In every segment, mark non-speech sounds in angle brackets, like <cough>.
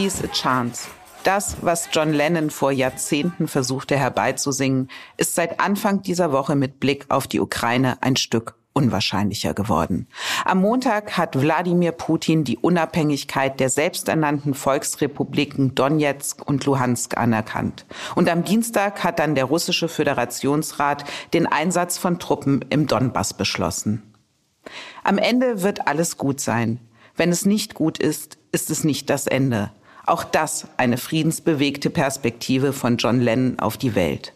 Peace a Chance. Das, was John Lennon vor Jahrzehnten versuchte herbeizusingen, ist seit Anfang dieser Woche mit Blick auf die Ukraine ein Stück unwahrscheinlicher geworden. Am Montag hat Wladimir Putin die Unabhängigkeit der selbsternannten Volksrepubliken Donetsk und Luhansk anerkannt. Und am Dienstag hat dann der russische Föderationsrat den Einsatz von Truppen im Donbass beschlossen. Am Ende wird alles gut sein. Wenn es nicht gut ist, ist es nicht das Ende. Auch das eine friedensbewegte Perspektive von John Lennon auf die Welt.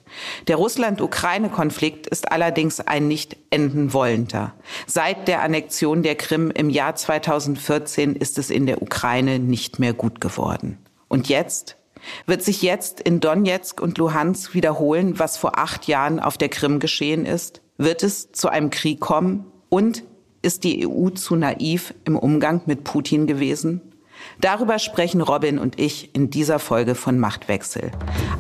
Der Russland-Ukraine-Konflikt ist allerdings ein nicht enden wollender. Seit der Annexion der Krim im Jahr 2014 ist es in der Ukraine nicht mehr gut geworden. Und jetzt? Wird sich jetzt in Donetsk und Luhansk wiederholen, was vor acht Jahren auf der Krim geschehen ist? Wird es zu einem Krieg kommen? Und ist die EU zu naiv im Umgang mit Putin gewesen? Darüber sprechen Robin und ich in dieser Folge von Machtwechsel.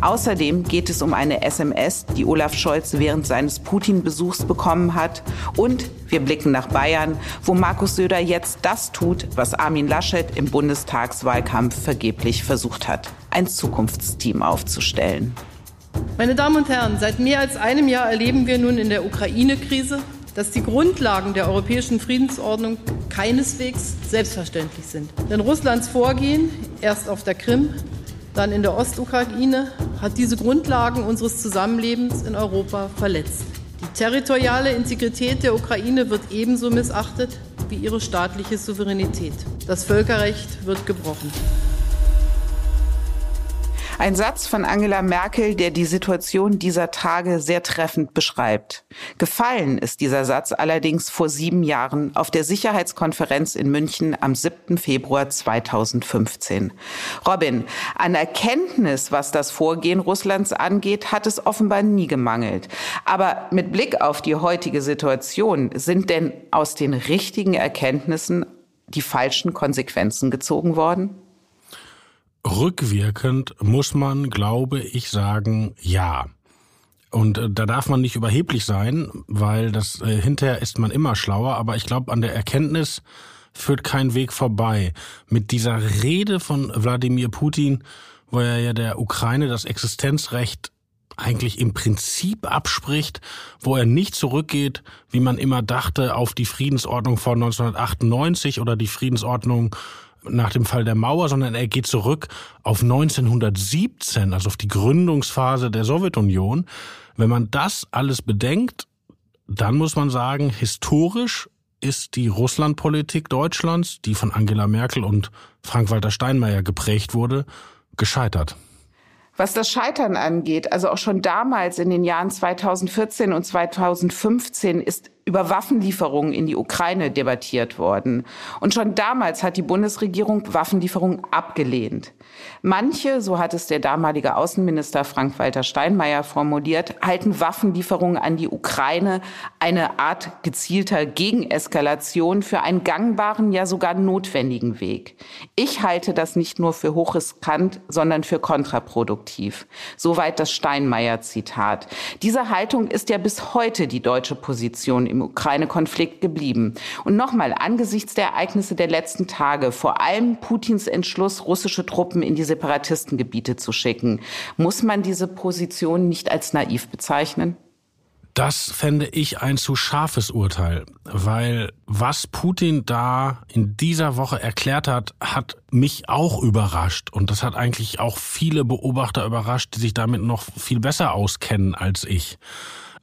Außerdem geht es um eine SMS, die Olaf Scholz während seines Putin-Besuchs bekommen hat. Und wir blicken nach Bayern, wo Markus Söder jetzt das tut, was Armin Laschet im Bundestagswahlkampf vergeblich versucht hat, ein Zukunftsteam aufzustellen. Meine Damen und Herren, seit mehr als einem Jahr erleben wir nun in der Ukraine-Krise dass die Grundlagen der europäischen Friedensordnung keineswegs selbstverständlich sind. Denn Russlands Vorgehen, erst auf der Krim, dann in der Ostukraine, hat diese Grundlagen unseres Zusammenlebens in Europa verletzt. Die territoriale Integrität der Ukraine wird ebenso missachtet wie ihre staatliche Souveränität. Das Völkerrecht wird gebrochen. Ein Satz von Angela Merkel, der die Situation dieser Tage sehr treffend beschreibt. Gefallen ist dieser Satz allerdings vor sieben Jahren auf der Sicherheitskonferenz in München am 7. Februar 2015. Robin, an Erkenntnis, was das Vorgehen Russlands angeht, hat es offenbar nie gemangelt. Aber mit Blick auf die heutige Situation, sind denn aus den richtigen Erkenntnissen die falschen Konsequenzen gezogen worden? Rückwirkend muss man, glaube ich, sagen, ja. Und äh, da darf man nicht überheblich sein, weil das äh, hinterher ist man immer schlauer, aber ich glaube, an der Erkenntnis führt kein Weg vorbei. Mit dieser Rede von Wladimir Putin, wo er ja der Ukraine das Existenzrecht eigentlich im Prinzip abspricht, wo er nicht zurückgeht, wie man immer dachte, auf die Friedensordnung von 1998 oder die Friedensordnung nach dem Fall der Mauer, sondern er geht zurück auf 1917, also auf die Gründungsphase der Sowjetunion. Wenn man das alles bedenkt, dann muss man sagen, historisch ist die Russlandpolitik Deutschlands, die von Angela Merkel und Frank-Walter Steinmeier geprägt wurde, gescheitert. Was das Scheitern angeht, also auch schon damals in den Jahren 2014 und 2015 ist über Waffenlieferungen in die Ukraine debattiert worden. Und schon damals hat die Bundesregierung Waffenlieferungen abgelehnt. Manche, so hat es der damalige Außenminister Frank-Walter Steinmeier formuliert, halten Waffenlieferungen an die Ukraine eine Art gezielter Gegeneskalation für einen gangbaren, ja sogar notwendigen Weg. Ich halte das nicht nur für hochriskant, sondern für kontraproduktiv. Soweit das Steinmeier-Zitat. Diese Haltung ist ja bis heute die deutsche Position im Ukraine-Konflikt geblieben. Und nochmal, angesichts der Ereignisse der letzten Tage, vor allem Putins Entschluss, russische Truppen in die Separatistengebiete zu schicken. Muss man diese Position nicht als naiv bezeichnen? Das fände ich ein zu scharfes Urteil, weil was Putin da in dieser Woche erklärt hat, hat mich auch überrascht. Und das hat eigentlich auch viele Beobachter überrascht, die sich damit noch viel besser auskennen als ich.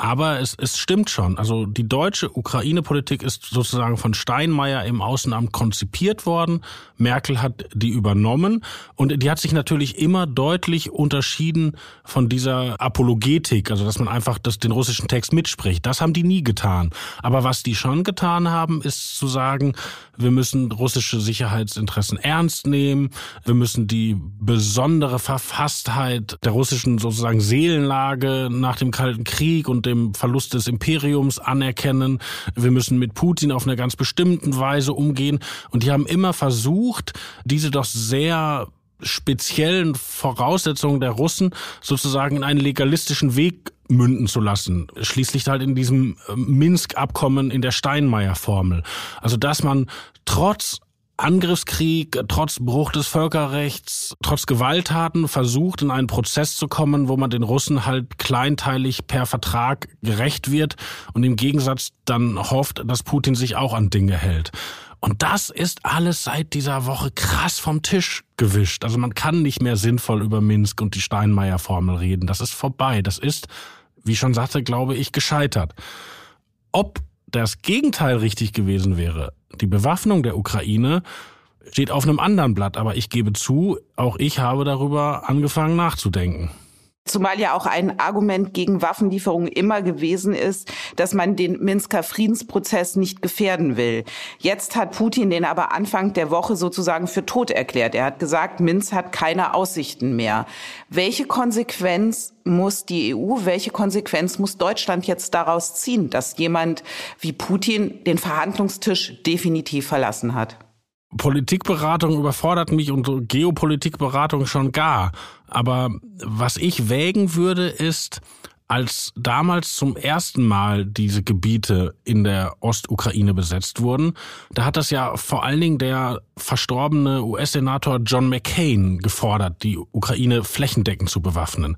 Aber es, es stimmt schon. Also die deutsche Ukraine-Politik ist sozusagen von Steinmeier im Außenamt konzipiert worden. Merkel hat die übernommen und die hat sich natürlich immer deutlich unterschieden von dieser Apologetik, also dass man einfach das, den russischen Text mitspricht. Das haben die nie getan. Aber was die schon getan haben, ist zu sagen, wir müssen russische Sicherheitsinteressen ernst nehmen, wir müssen die besondere Verfasstheit der russischen sozusagen Seelenlage nach dem Kalten Krieg und dem Verlust des Imperiums anerkennen. Wir müssen mit Putin auf eine ganz bestimmten Weise umgehen. Und die haben immer versucht, diese doch sehr speziellen Voraussetzungen der Russen sozusagen in einen legalistischen Weg münden zu lassen. Schließlich halt in diesem äh, Minsk-Abkommen in der Steinmeier-Formel. Also dass man trotz Angriffskrieg, trotz Bruch des Völkerrechts, trotz Gewalttaten versucht, in einen Prozess zu kommen, wo man den Russen halt kleinteilig per Vertrag gerecht wird und im Gegensatz dann hofft, dass Putin sich auch an Dinge hält. Und das ist alles seit dieser Woche krass vom Tisch gewischt. Also man kann nicht mehr sinnvoll über Minsk und die Steinmeier-Formel reden. Das ist vorbei. Das ist, wie schon sagte, glaube ich, gescheitert. Ob das Gegenteil richtig gewesen wäre, die Bewaffnung der Ukraine, steht auf einem anderen Blatt. Aber ich gebe zu, auch ich habe darüber angefangen nachzudenken. Zumal ja auch ein Argument gegen Waffenlieferungen immer gewesen ist, dass man den Minsker Friedensprozess nicht gefährden will. Jetzt hat Putin den aber Anfang der Woche sozusagen für tot erklärt. Er hat gesagt, Minsk hat keine Aussichten mehr. Welche Konsequenz muss die EU, welche Konsequenz muss Deutschland jetzt daraus ziehen, dass jemand wie Putin den Verhandlungstisch definitiv verlassen hat? Politikberatung überfordert mich und Geopolitikberatung schon gar. Aber was ich wägen würde, ist, als damals zum ersten Mal diese Gebiete in der Ostukraine besetzt wurden, da hat das ja vor allen Dingen der verstorbene US-Senator John McCain gefordert, die Ukraine flächendeckend zu bewaffnen.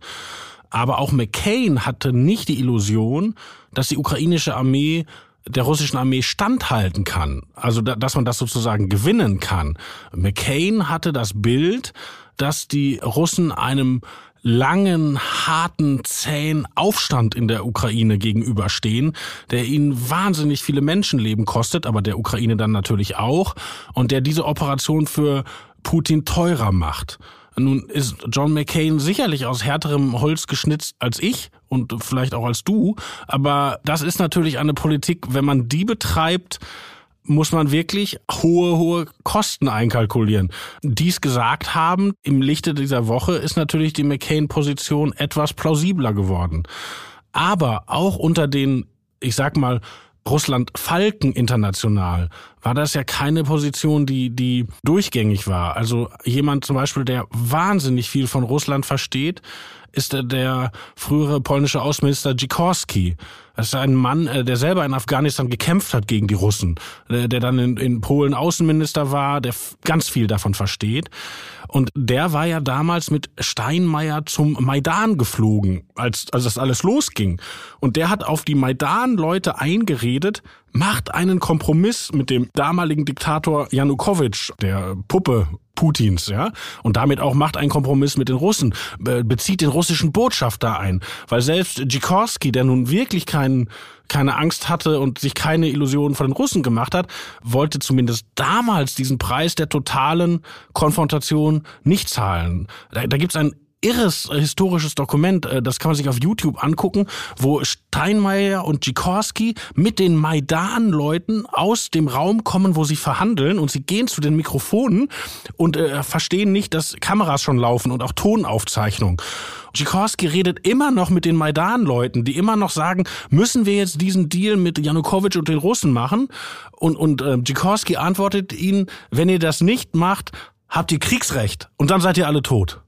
Aber auch McCain hatte nicht die Illusion, dass die ukrainische Armee der russischen Armee standhalten kann, also dass man das sozusagen gewinnen kann. McCain hatte das Bild, dass die Russen einem langen, harten, zähen Aufstand in der Ukraine gegenüberstehen, der ihnen wahnsinnig viele Menschenleben kostet, aber der Ukraine dann natürlich auch, und der diese Operation für Putin teurer macht. Nun ist John McCain sicherlich aus härterem Holz geschnitzt als ich und vielleicht auch als du, aber das ist natürlich eine Politik, wenn man die betreibt, muss man wirklich hohe, hohe Kosten einkalkulieren. Dies gesagt haben, im Lichte dieser Woche ist natürlich die McCain-Position etwas plausibler geworden. Aber auch unter den, ich sag mal, Russland Falken international war das ja keine Position, die, die durchgängig war. Also jemand zum Beispiel, der wahnsinnig viel von Russland versteht, ist der frühere polnische Außenminister Dzikorski. Das ist ein Mann, äh, der selber in Afghanistan gekämpft hat gegen die Russen, der dann in, in Polen Außenminister war, der ganz viel davon versteht. Und der war ja damals mit Steinmeier zum Maidan geflogen, als, als das alles losging. Und der hat auf die Maidan-Leute eingeredet, macht einen Kompromiss mit dem damaligen Diktator Janukowitsch, der Puppe Putins, ja, und damit auch macht einen Kompromiss mit den Russen, bezieht den russischen Botschafter ein, weil selbst Dzikorski, der nun wirklich keinen keine Angst hatte und sich keine Illusionen von den Russen gemacht hat, wollte zumindest damals diesen Preis der totalen Konfrontation nicht zahlen. Da, da gibt es ein irres historisches Dokument, äh, das kann man sich auf YouTube angucken, wo Steinmeier und Dzikorski mit den Maidan-Leuten aus dem Raum kommen, wo sie verhandeln und sie gehen zu den Mikrofonen und äh, verstehen nicht, dass Kameras schon laufen und auch Tonaufzeichnung. Dzikorski redet immer noch mit den Maidan-Leuten, die immer noch sagen, müssen wir jetzt diesen Deal mit Janukowitsch und den Russen machen? Und, und äh, Dzikorski antwortet ihnen, wenn ihr das nicht macht, habt ihr Kriegsrecht und dann seid ihr alle tot.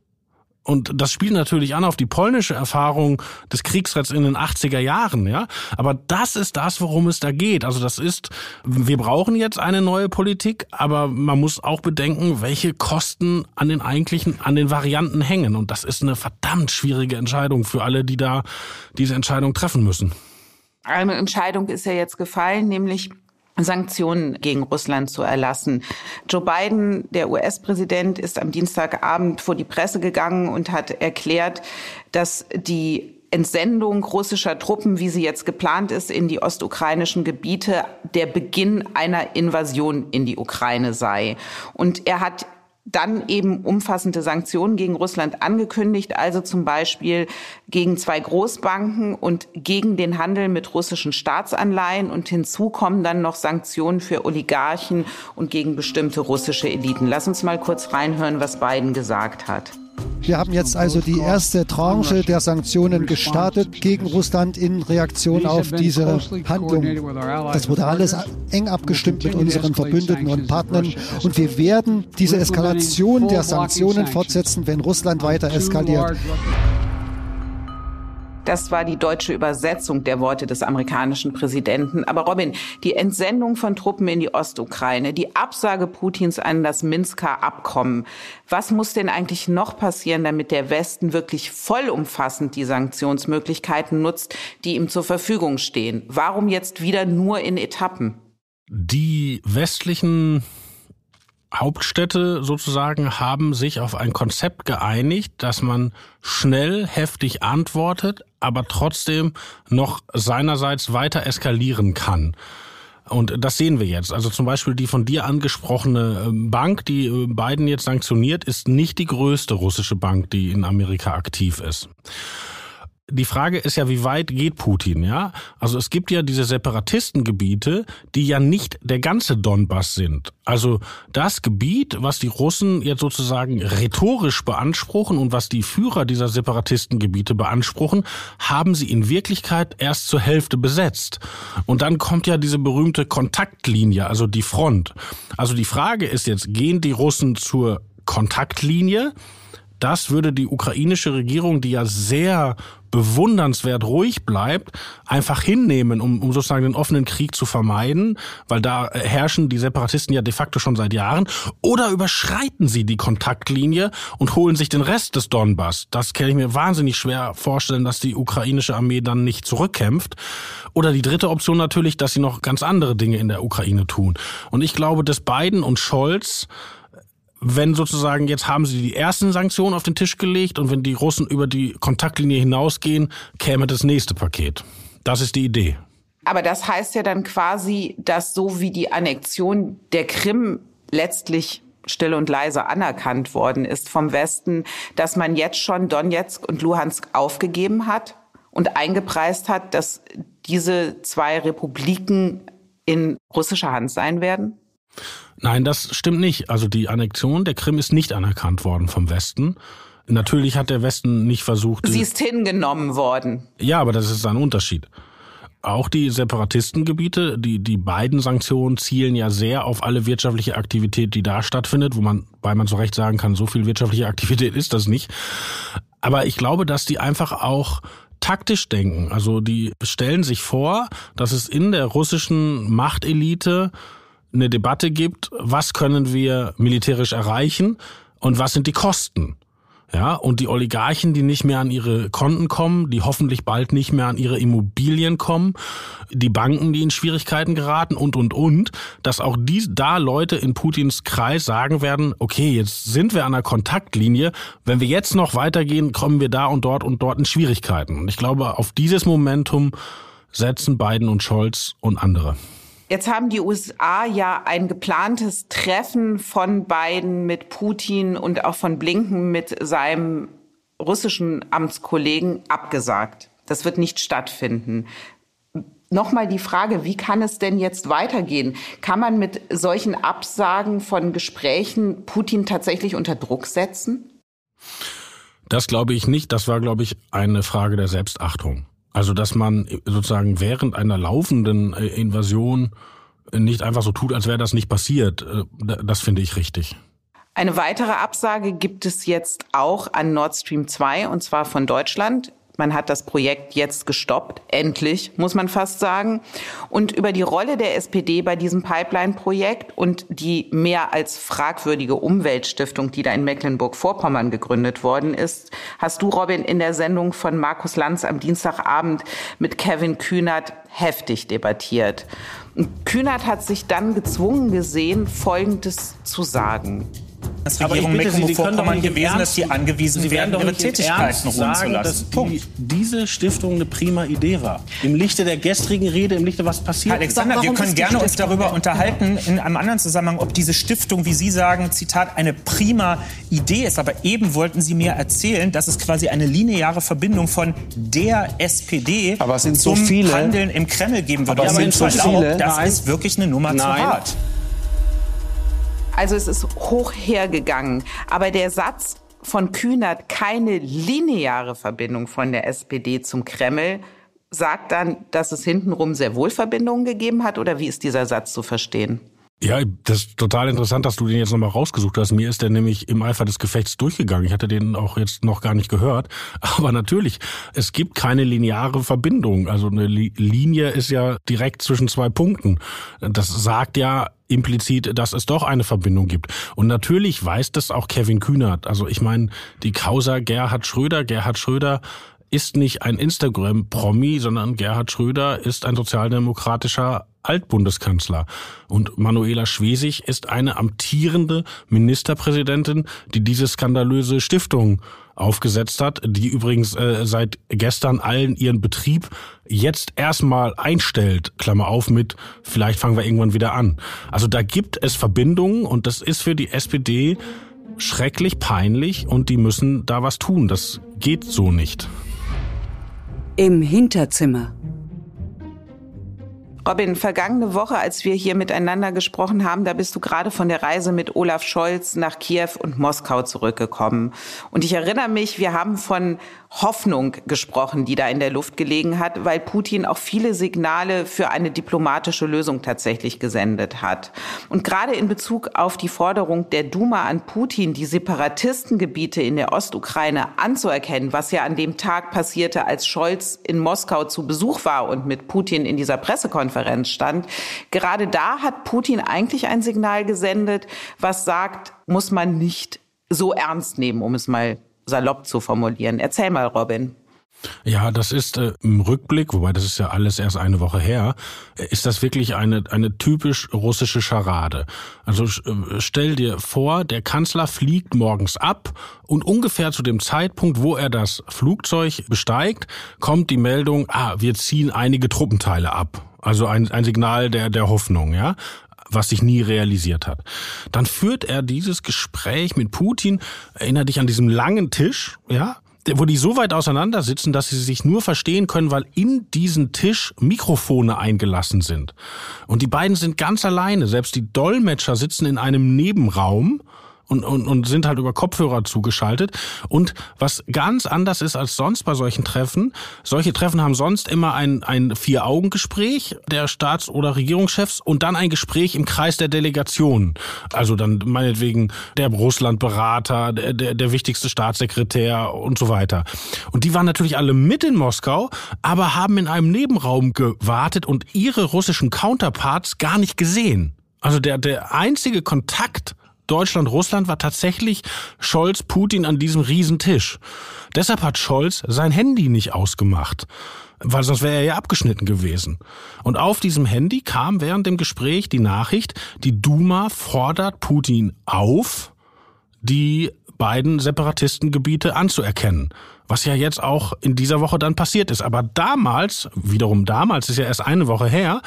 Und das spielt natürlich an auf die polnische Erfahrung des Kriegsrechts in den 80er Jahren, ja. Aber das ist das, worum es da geht. Also das ist, wir brauchen jetzt eine neue Politik, aber man muss auch bedenken, welche Kosten an den eigentlichen, an den Varianten hängen. Und das ist eine verdammt schwierige Entscheidung für alle, die da diese Entscheidung treffen müssen. Eine Entscheidung ist ja jetzt gefallen, nämlich Sanktionen gegen Russland zu erlassen. Joe Biden, der US-Präsident, ist am Dienstagabend vor die Presse gegangen und hat erklärt, dass die Entsendung russischer Truppen, wie sie jetzt geplant ist, in die ostukrainischen Gebiete der Beginn einer Invasion in die Ukraine sei. Und er hat dann eben umfassende Sanktionen gegen Russland angekündigt, also zum Beispiel gegen zwei Großbanken und gegen den Handel mit russischen Staatsanleihen. Und hinzu kommen dann noch Sanktionen für Oligarchen und gegen bestimmte russische Eliten. Lass uns mal kurz reinhören, was Biden gesagt hat. Wir haben jetzt also die erste Tranche der Sanktionen gestartet gegen Russland in Reaktion auf diese Handlung. Das wurde alles eng abgestimmt mit unseren Verbündeten und Partnern und wir werden diese Eskalation der Sanktionen fortsetzen, wenn Russland weiter eskaliert. Das war die deutsche Übersetzung der Worte des amerikanischen Präsidenten. Aber Robin, die Entsendung von Truppen in die Ostukraine, die Absage Putins an das Minsker Abkommen. Was muss denn eigentlich noch passieren, damit der Westen wirklich vollumfassend die Sanktionsmöglichkeiten nutzt, die ihm zur Verfügung stehen? Warum jetzt wieder nur in Etappen? Die westlichen Hauptstädte sozusagen haben sich auf ein Konzept geeinigt, dass man schnell, heftig antwortet, aber trotzdem noch seinerseits weiter eskalieren kann. Und das sehen wir jetzt. Also zum Beispiel die von dir angesprochene ähm, Bank, die äh, Biden jetzt sanktioniert, ist nicht die größte russische Bank, die in Amerika aktiv ist die Frage ist ja, wie weit geht Putin, ja? Also es gibt ja diese Separatistengebiete, die ja nicht der ganze Donbass sind. Also das Gebiet, was die Russen jetzt sozusagen rhetorisch beanspruchen und was die Führer dieser Separatistengebiete beanspruchen, haben sie in Wirklichkeit erst zur Hälfte besetzt. Und dann kommt ja diese berühmte Kontaktlinie, also die Front. Also die Frage ist jetzt, gehen die Russen zur Kontaktlinie? Das würde die ukrainische Regierung, die ja sehr bewundernswert ruhig bleibt, einfach hinnehmen, um, um sozusagen den offenen Krieg zu vermeiden, weil da herrschen die Separatisten ja de facto schon seit Jahren, oder überschreiten sie die Kontaktlinie und holen sich den Rest des Donbass. Das kann ich mir wahnsinnig schwer vorstellen, dass die ukrainische Armee dann nicht zurückkämpft. Oder die dritte Option natürlich, dass sie noch ganz andere Dinge in der Ukraine tun. Und ich glaube, dass Biden und Scholz wenn sozusagen jetzt haben sie die ersten Sanktionen auf den Tisch gelegt und wenn die Russen über die Kontaktlinie hinausgehen, käme das nächste Paket. Das ist die Idee. Aber das heißt ja dann quasi, dass so wie die Annexion der Krim letztlich still und leise anerkannt worden ist vom Westen, dass man jetzt schon Donetsk und Luhansk aufgegeben hat und eingepreist hat, dass diese zwei Republiken in russischer Hand sein werden? Nein, das stimmt nicht. Also die Annexion der Krim ist nicht anerkannt worden vom Westen. Natürlich hat der Westen nicht versucht. Sie ist hingenommen worden. Ja, aber das ist ein Unterschied. Auch die Separatistengebiete, die, die beiden Sanktionen zielen ja sehr auf alle wirtschaftliche Aktivität, die da stattfindet, wo man, weil man zu Recht sagen kann, so viel wirtschaftliche Aktivität ist das nicht. Aber ich glaube, dass die einfach auch taktisch denken. Also die stellen sich vor, dass es in der russischen Machtelite eine Debatte gibt, was können wir militärisch erreichen und was sind die Kosten. Ja, und die Oligarchen, die nicht mehr an ihre Konten kommen, die hoffentlich bald nicht mehr an ihre Immobilien kommen, die Banken, die in Schwierigkeiten geraten und, und, und, dass auch die, da Leute in Putins Kreis sagen werden, okay, jetzt sind wir an der Kontaktlinie, wenn wir jetzt noch weitergehen, kommen wir da und dort und dort in Schwierigkeiten. Und ich glaube, auf dieses Momentum setzen Biden und Scholz und andere. Jetzt haben die USA ja ein geplantes Treffen von Biden mit Putin und auch von Blinken mit seinem russischen Amtskollegen abgesagt. Das wird nicht stattfinden. Nochmal die Frage, wie kann es denn jetzt weitergehen? Kann man mit solchen Absagen von Gesprächen Putin tatsächlich unter Druck setzen? Das glaube ich nicht. Das war, glaube ich, eine Frage der Selbstachtung. Also, dass man sozusagen während einer laufenden äh, Invasion nicht einfach so tut, als wäre das nicht passiert, äh, das finde ich richtig. Eine weitere Absage gibt es jetzt auch an Nord Stream 2 und zwar von Deutschland. Man hat das Projekt jetzt gestoppt, endlich, muss man fast sagen. Und über die Rolle der SPD bei diesem Pipeline-Projekt und die mehr als fragwürdige Umweltstiftung, die da in Mecklenburg-Vorpommern gegründet worden ist, hast du, Robin, in der Sendung von Markus Lanz am Dienstagabend mit Kevin Kühnert heftig debattiert. Kühnert hat sich dann gezwungen gesehen, Folgendes zu sagen. Regierung Mecklenburg-Vorpommern gewesen, dass sie angewiesen sie werden, ihre Tätigkeiten ruhen zu lassen. Die, diese Stiftung eine prima Idee war. Im Lichte der gestrigen Rede, im Lichte was passiert Alexander, wir können gerne uns darüber unterhalten, in einem anderen Zusammenhang, ob diese Stiftung, wie Sie sagen, Zitat, eine prima Idee ist. Aber eben wollten Sie mir erzählen, dass es quasi eine lineare Verbindung von der SPD zum so Handeln im Kreml geben wird. Aber, aber sind so viele. Das Nein. ist wirklich eine Nummer Nein. zu hart. Also es ist hoch hergegangen. Aber der Satz von Kühnert, keine lineare Verbindung von der SPD zum Kreml, sagt dann, dass es hintenrum sehr wohl Verbindungen gegeben hat? Oder wie ist dieser Satz zu verstehen? Ja, das ist total interessant, dass du den jetzt nochmal rausgesucht hast. Mir ist der nämlich im Eifer des Gefechts durchgegangen. Ich hatte den auch jetzt noch gar nicht gehört. <laughs> Aber natürlich, es gibt keine lineare Verbindung. Also eine Linie ist ja direkt zwischen zwei Punkten. Das sagt ja implizit, dass es doch eine Verbindung gibt. Und natürlich weiß das auch Kevin Kühnert. Also ich meine, die Causa Gerhard Schröder, Gerhard Schröder ist nicht ein Instagram-Promi, sondern Gerhard Schröder ist ein sozialdemokratischer Altbundeskanzler. Und Manuela Schwesig ist eine amtierende Ministerpräsidentin, die diese skandalöse Stiftung aufgesetzt hat, die übrigens äh, seit gestern allen ihren Betrieb jetzt erstmal einstellt, Klammer auf mit, vielleicht fangen wir irgendwann wieder an. Also da gibt es Verbindungen und das ist für die SPD schrecklich peinlich und die müssen da was tun. Das geht so nicht. Im Hinterzimmer. Robin, vergangene Woche, als wir hier miteinander gesprochen haben, da bist du gerade von der Reise mit Olaf Scholz nach Kiew und Moskau zurückgekommen. Und ich erinnere mich, wir haben von Hoffnung gesprochen, die da in der Luft gelegen hat, weil Putin auch viele Signale für eine diplomatische Lösung tatsächlich gesendet hat. Und gerade in Bezug auf die Forderung der Duma an Putin, die Separatistengebiete in der Ostukraine anzuerkennen, was ja an dem Tag passierte, als Scholz in Moskau zu Besuch war und mit Putin in dieser Pressekonferenz stand, gerade da hat Putin eigentlich ein Signal gesendet, was sagt, muss man nicht so ernst nehmen, um es mal salopp zu formulieren. Erzähl mal, Robin. Ja, das ist äh, im Rückblick, wobei das ist ja alles erst eine Woche her, äh, ist das wirklich eine, eine typisch russische Scharade. Also äh, stell dir vor, der Kanzler fliegt morgens ab und ungefähr zu dem Zeitpunkt, wo er das Flugzeug besteigt, kommt die Meldung, ah, wir ziehen einige Truppenteile ab. Also ein, ein Signal der, der Hoffnung, ja was sich nie realisiert hat. Dann führt er dieses Gespräch mit Putin, erinnert dich an diesem langen Tisch, ja, wo die so weit auseinander sitzen, dass sie sich nur verstehen können, weil in diesen Tisch Mikrofone eingelassen sind. Und die beiden sind ganz alleine. Selbst die Dolmetscher sitzen in einem Nebenraum und, und, und sind halt über Kopfhörer zugeschaltet. Und was ganz anders ist als sonst bei solchen Treffen, solche Treffen haben sonst immer ein, ein Vier-Augen-Gespräch der Staats- oder Regierungschefs und dann ein Gespräch im Kreis der Delegation. Also dann meinetwegen der Russland-Berater, der, der, der wichtigste Staatssekretär und so weiter. Und die waren natürlich alle mit in Moskau, aber haben in einem Nebenraum gewartet und ihre russischen Counterparts gar nicht gesehen. Also der, der einzige Kontakt Deutschland, Russland war tatsächlich Scholz, Putin an diesem Riesentisch. Deshalb hat Scholz sein Handy nicht ausgemacht, weil sonst wäre er ja abgeschnitten gewesen. Und auf diesem Handy kam während dem Gespräch die Nachricht, die Duma fordert Putin auf, die beiden Separatistengebiete anzuerkennen was ja jetzt auch in dieser Woche dann passiert ist. Aber damals, wiederum damals, ist ja erst eine Woche her,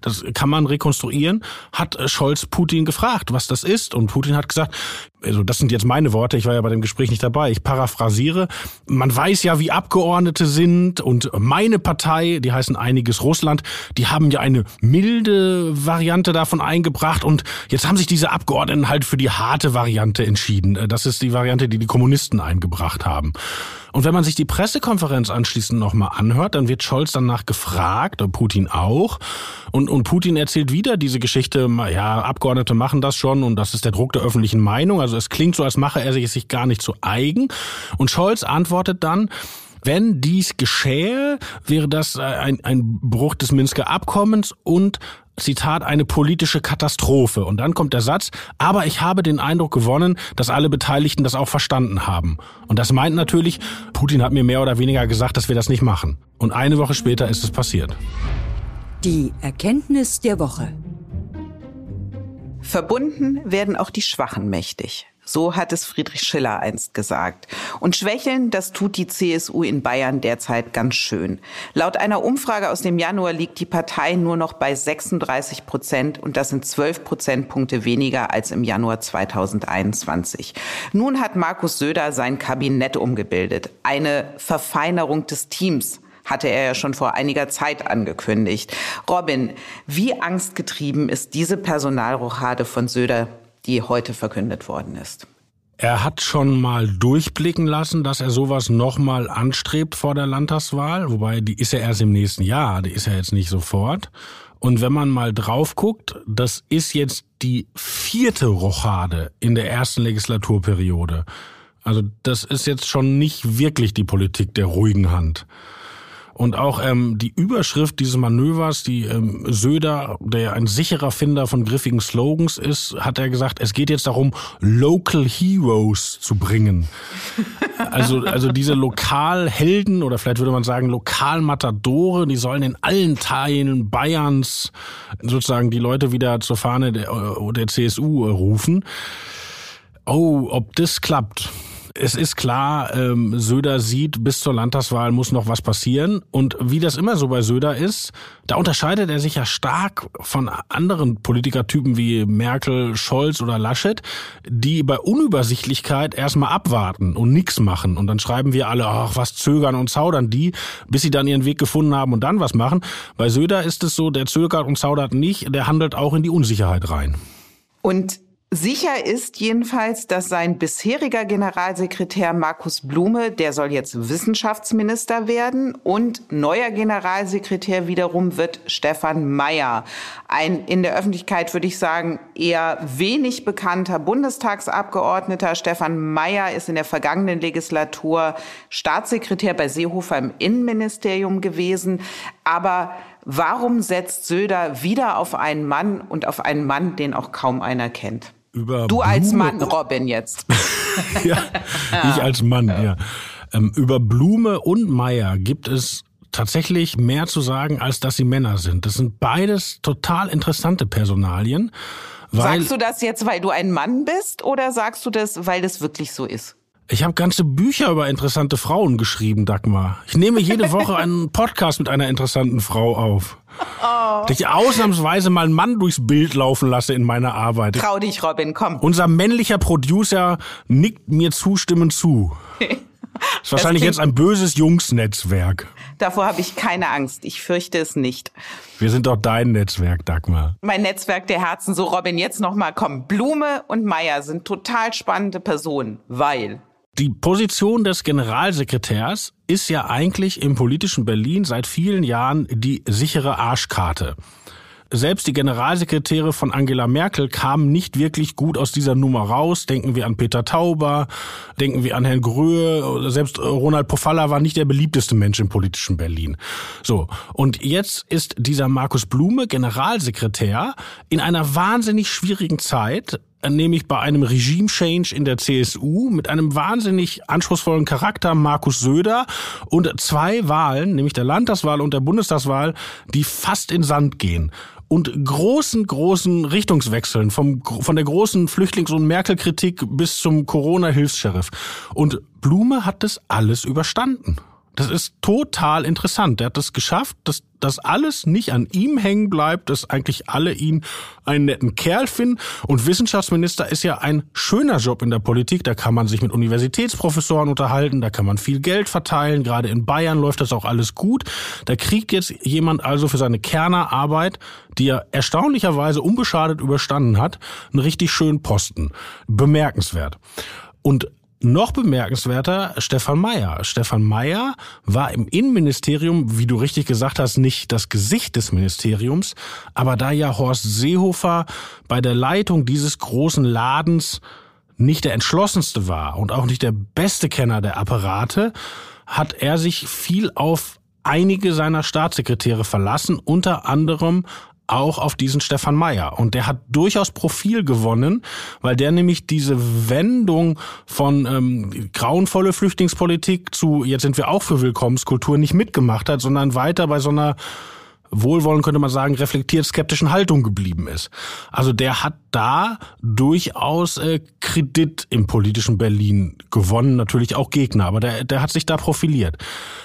das kann man rekonstruieren, hat Scholz Putin gefragt, was das ist. Und Putin hat gesagt, also das sind jetzt meine Worte, ich war ja bei dem Gespräch nicht dabei, ich paraphrasiere, man weiß ja, wie Abgeordnete sind und meine Partei, die heißen einiges Russland, die haben ja eine milde Variante davon eingebracht und jetzt haben sich diese Abgeordneten halt für die harte Variante entschieden. Das ist die Variante, die die Kommunisten eingebracht haben. Und wenn man sich die Pressekonferenz anschließend nochmal anhört, dann wird Scholz danach gefragt, und Putin auch. Und, und Putin erzählt wieder diese Geschichte, ja, Abgeordnete machen das schon und das ist der Druck der öffentlichen Meinung. Also es klingt so, als mache er sich, sich gar nicht zu eigen. Und Scholz antwortet dann, wenn dies geschähe, wäre das äh, ein, ein Bruch des Minsker Abkommens und Zitat, eine politische Katastrophe. Und dann kommt der Satz, aber ich habe den Eindruck gewonnen, dass alle Beteiligten das auch verstanden haben. Und das meint natürlich, Putin hat mir mehr oder weniger gesagt, dass wir das nicht machen. Und eine Woche später ist es passiert. Die Erkenntnis der Woche. Verbunden werden auch die Schwachen mächtig. So hat es Friedrich Schiller einst gesagt. Und schwächeln, das tut die CSU in Bayern derzeit ganz schön. Laut einer Umfrage aus dem Januar liegt die Partei nur noch bei 36 Prozent und das sind 12 Prozentpunkte weniger als im Januar 2021. Nun hat Markus Söder sein Kabinett umgebildet. Eine Verfeinerung des Teams hatte er ja schon vor einiger Zeit angekündigt. Robin, wie angstgetrieben ist diese Personalrochade von Söder die heute verkündet worden ist. Er hat schon mal durchblicken lassen, dass er sowas nochmal anstrebt vor der Landtagswahl, wobei die ist ja erst im nächsten Jahr, die ist ja jetzt nicht sofort. Und wenn man mal drauf guckt, das ist jetzt die vierte Rochade in der ersten Legislaturperiode. Also das ist jetzt schon nicht wirklich die Politik der ruhigen Hand. Und auch ähm, die Überschrift dieses Manövers, die ähm, Söder, der ein sicherer Finder von griffigen Slogans ist, hat er gesagt, es geht jetzt darum, Local Heroes zu bringen. <laughs> Also, also diese Lokalhelden oder vielleicht würde man sagen Lokalmatadore, die sollen in allen Teilen Bayerns sozusagen die Leute wieder zur Fahne der, der CSU rufen. Oh, ob das klappt es ist klar, ähm, Söder sieht, bis zur Landtagswahl muss noch was passieren. Und wie das immer so bei Söder ist, da unterscheidet er sich ja stark von anderen Politikertypen wie Merkel, Scholz oder Laschet, die bei Unübersichtlichkeit erstmal abwarten und nichts machen. Und dann schreiben wir alle, ach, was zögern und zaudern die, bis sie dann ihren Weg gefunden haben und dann was machen. Bei Söder ist es so, der zögert und zaudert nicht, der handelt auch in die Unsicherheit rein. Und Sicher ist jedenfalls, dass sein bisheriger Generalsekretär Markus Blume, der soll jetzt Wissenschaftsminister werden und neuer Generalsekretär wiederum wird Stefan Mayer. Ein in der Öffentlichkeit würde ich sagen eher wenig bekannter Bundestagsabgeordneter. Stefan Mayer ist in der vergangenen Legislatur Staatssekretär bei Seehofer im Innenministerium gewesen. Aber warum setzt Söder wieder auf einen Mann und auf einen Mann, den auch kaum einer kennt? Über Du als Mann, Robin jetzt. <laughs> <laughs> ja, ich als Mann, ja. Ähm, über Blume und Meier gibt es tatsächlich mehr zu sagen, als dass sie Männer sind. Das sind beides total interessante Personalien. Sagst du das jetzt, weil du ein Mann bist, oder sagst du das, weil das wirklich so ist? Ich habe ganze Bücher über interessante Frauen geschrieben, Dagmar. Ich nehme jede Woche einen Podcast mit einer interessanten Frau auf. Oh. Dass ich ausnahmsweise mal einen Mann durchs Bild laufen lasse in meiner Arbeit. Trau dich, Robin, komm. Unser männlicher Producer nickt mir zustimmend zu. <laughs> ist wahrscheinlich jetzt ein böses Jungsnetzwerk. Davor habe ich keine Angst. Ich fürchte es nicht. Wir sind doch dein Netzwerk, Dagmar. Mein Netzwerk der Herzen. So, Robin, jetzt nochmal komm. Blume und Meier sind total spannende Personen, weil die Position des Generalsekretärs ist ja eigentlich im politischen Berlin seit vielen Jahren die sichere Arschkarte. Selbst die Generalsekretäre von Angela Merkel kamen nicht wirklich gut aus dieser Nummer raus. Denken wir an Peter Tauber, denken wir an Herrn Gröhe, selbst Ronald Pofalla war nicht der beliebteste Mensch im politischen Berlin. So. Und jetzt ist dieser Markus Blume Generalsekretär in einer wahnsinnig schwierigen Zeit, nämlich bei einem Regime-Change in der CSU mit einem wahnsinnig anspruchsvollen Charakter Markus Söder und zwei Wahlen, nämlich der Landtagswahl und der Bundestagswahl, die fast in Sand gehen und großen, großen Richtungswechseln vom, von der großen Flüchtlings- und Merkel-Kritik bis zum Corona-Hilfs-Sheriff. Und Blume hat das alles überstanden. Das ist total interessant. Er hat es das geschafft, dass das alles nicht an ihm hängen bleibt, dass eigentlich alle ihn einen netten Kerl finden. Und Wissenschaftsminister ist ja ein schöner Job in der Politik. Da kann man sich mit Universitätsprofessoren unterhalten, da kann man viel Geld verteilen. Gerade in Bayern läuft das auch alles gut. Da kriegt jetzt jemand also für seine Kernerarbeit, die er erstaunlicherweise unbeschadet überstanden hat, einen richtig schönen Posten. Bemerkenswert. Und noch bemerkenswerter, Stefan Meyer. Stefan Meyer war im Innenministerium, wie du richtig gesagt hast, nicht das Gesicht des Ministeriums, aber da ja Horst Seehofer bei der Leitung dieses großen Ladens nicht der entschlossenste war und auch nicht der beste Kenner der Apparate, hat er sich viel auf einige seiner Staatssekretäre verlassen, unter anderem auch auf diesen Stefan Meyer. Und der hat durchaus Profil gewonnen, weil der nämlich diese Wendung von ähm, grauenvolle Flüchtlingspolitik zu jetzt sind wir auch für Willkommenskultur nicht mitgemacht hat, sondern weiter bei so einer wohlwollend könnte man sagen, reflektiert skeptischen Haltung geblieben ist. Also der hat da durchaus äh, Kredit im politischen Berlin gewonnen, natürlich auch Gegner, aber der, der hat sich da profiliert.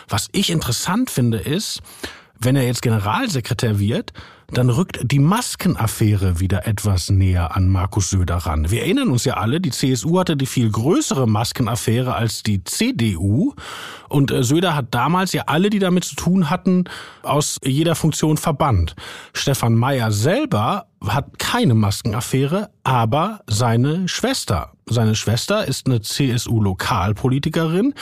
Was ich interessant finde ist, wenn er jetzt Generalsekretär wird, dann rückt die Maskenaffäre wieder etwas näher an Markus Söder ran. Wir erinnern uns ja alle, die CSU hatte die viel größere Maskenaffäre als die CDU und äh, Söder hat damals ja alle, die damit zu tun hatten, aus jeder Funktion verbannt. Stefan Meyer selber hat keine Maskenaffäre, aber seine Schwester. Seine Schwester ist eine CSU-Lokalpolitikerin,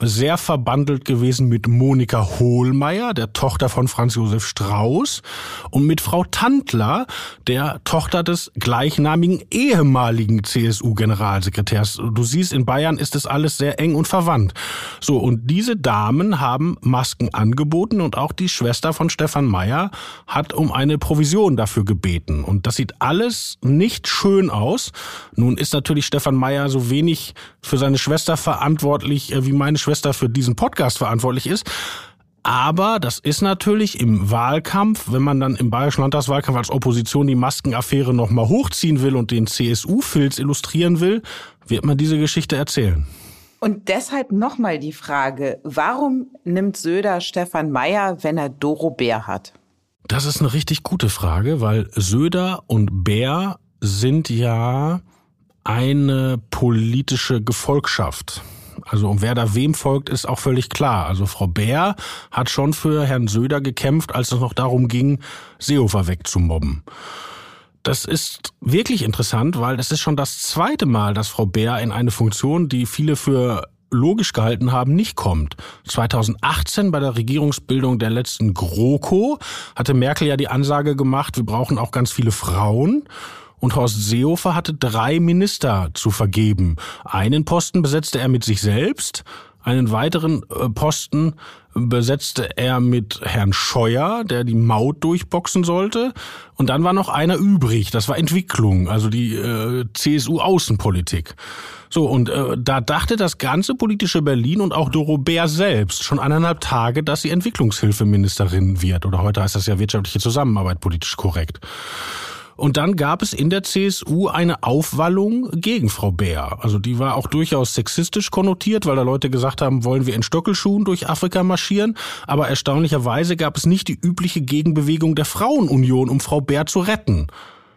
sehr verbandelt gewesen mit Monika Hohlmeier, der Tochter von Franz Josef Strauß, und mit Frau Tandler, der Tochter des gleichnamigen ehemaligen CSU-Generalsekretärs. Du siehst, in Bayern ist es alles sehr eng und verwandt. So, und diese Damen haben Masken angeboten und auch die Schwester von Stefan Meyer hat um eine Provision dafür gebeten. Und das sieht alles nicht schön aus. Nun ist natürlich Stefan Meyer so wenig für seine Schwester verantwortlich, äh, wie meine Schwester für diesen Podcast verantwortlich ist. Aber das ist natürlich im Wahlkampf, wenn man dann im Bayerischen Landtagswahlkampf als Opposition die Maskenaffäre nochmal hochziehen will und den CSU-Filz illustrieren will, wird man diese Geschichte erzählen. Und deshalb nochmal die Frage, warum nimmt Söder Stefan Mayer, wenn er Doro Bär hat? Das ist eine richtig gute Frage, weil Söder und Bär sind ja eine politische Gefolgschaft. Also und wer da wem folgt, ist auch völlig klar. Also Frau Bär hat schon für Herrn Söder gekämpft, als es noch darum ging, Seehofer wegzumobben. Das ist wirklich interessant, weil es ist schon das zweite Mal, dass Frau Bär in eine Funktion, die viele für logisch gehalten haben, nicht kommt. 2018 bei der Regierungsbildung der letzten GroKo hatte Merkel ja die Ansage gemacht, wir brauchen auch ganz viele Frauen. Und Horst Seehofer hatte drei Minister zu vergeben. Einen Posten besetzte er mit sich selbst, einen weiteren äh, Posten besetzte er mit Herrn Scheuer, der die Maut durchboxen sollte. Und dann war noch einer übrig. Das war Entwicklung, also die äh, CSU-Außenpolitik. So, und äh, da dachte das ganze politische Berlin und auch Doro Bär selbst schon eineinhalb Tage, dass sie Entwicklungshilfeministerin wird. Oder heute heißt das ja wirtschaftliche Zusammenarbeit politisch korrekt. Und dann gab es in der CSU eine Aufwallung gegen Frau Bär. Also die war auch durchaus sexistisch konnotiert, weil da Leute gesagt haben, wollen wir in Stockelschuhen durch Afrika marschieren. Aber erstaunlicherweise gab es nicht die übliche Gegenbewegung der Frauenunion, um Frau Bär zu retten.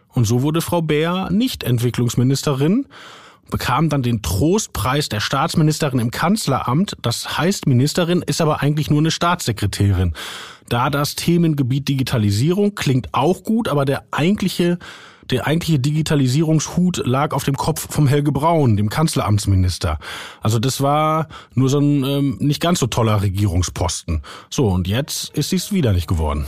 Und so wurde Frau Bär nicht Entwicklungsministerin, bekam dann den Trostpreis der Staatsministerin im Kanzleramt. Das heißt Ministerin, ist aber eigentlich nur eine Staatssekretärin. Da das Themengebiet Digitalisierung klingt auch gut, aber der eigentliche der eigentliche Digitalisierungshut lag auf dem Kopf vom Helge Braun, dem Kanzleramtsminister. Also das war nur so ein ähm, nicht ganz so toller Regierungsposten. So, und jetzt ist es wieder nicht geworden.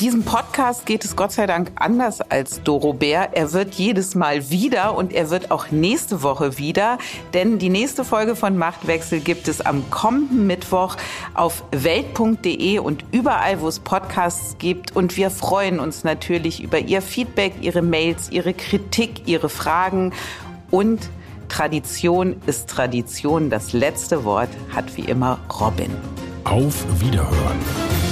Diesem Podcast geht es Gott sei Dank anders als Doro Bär. Er wird jedes Mal wieder und er wird auch nächste Woche wieder, denn die nächste Folge von Machtwechsel gibt es am kommenden Mittwoch auf welt.de und überall, wo es Podcasts gibt. Und wir freuen uns natürlich über Ihr Feedback, Ihre Mails, Ihre Kritik, Ihre Fragen und Tradition ist Tradition. Das letzte Wort hat wie immer Robin. Auf Wiederhören.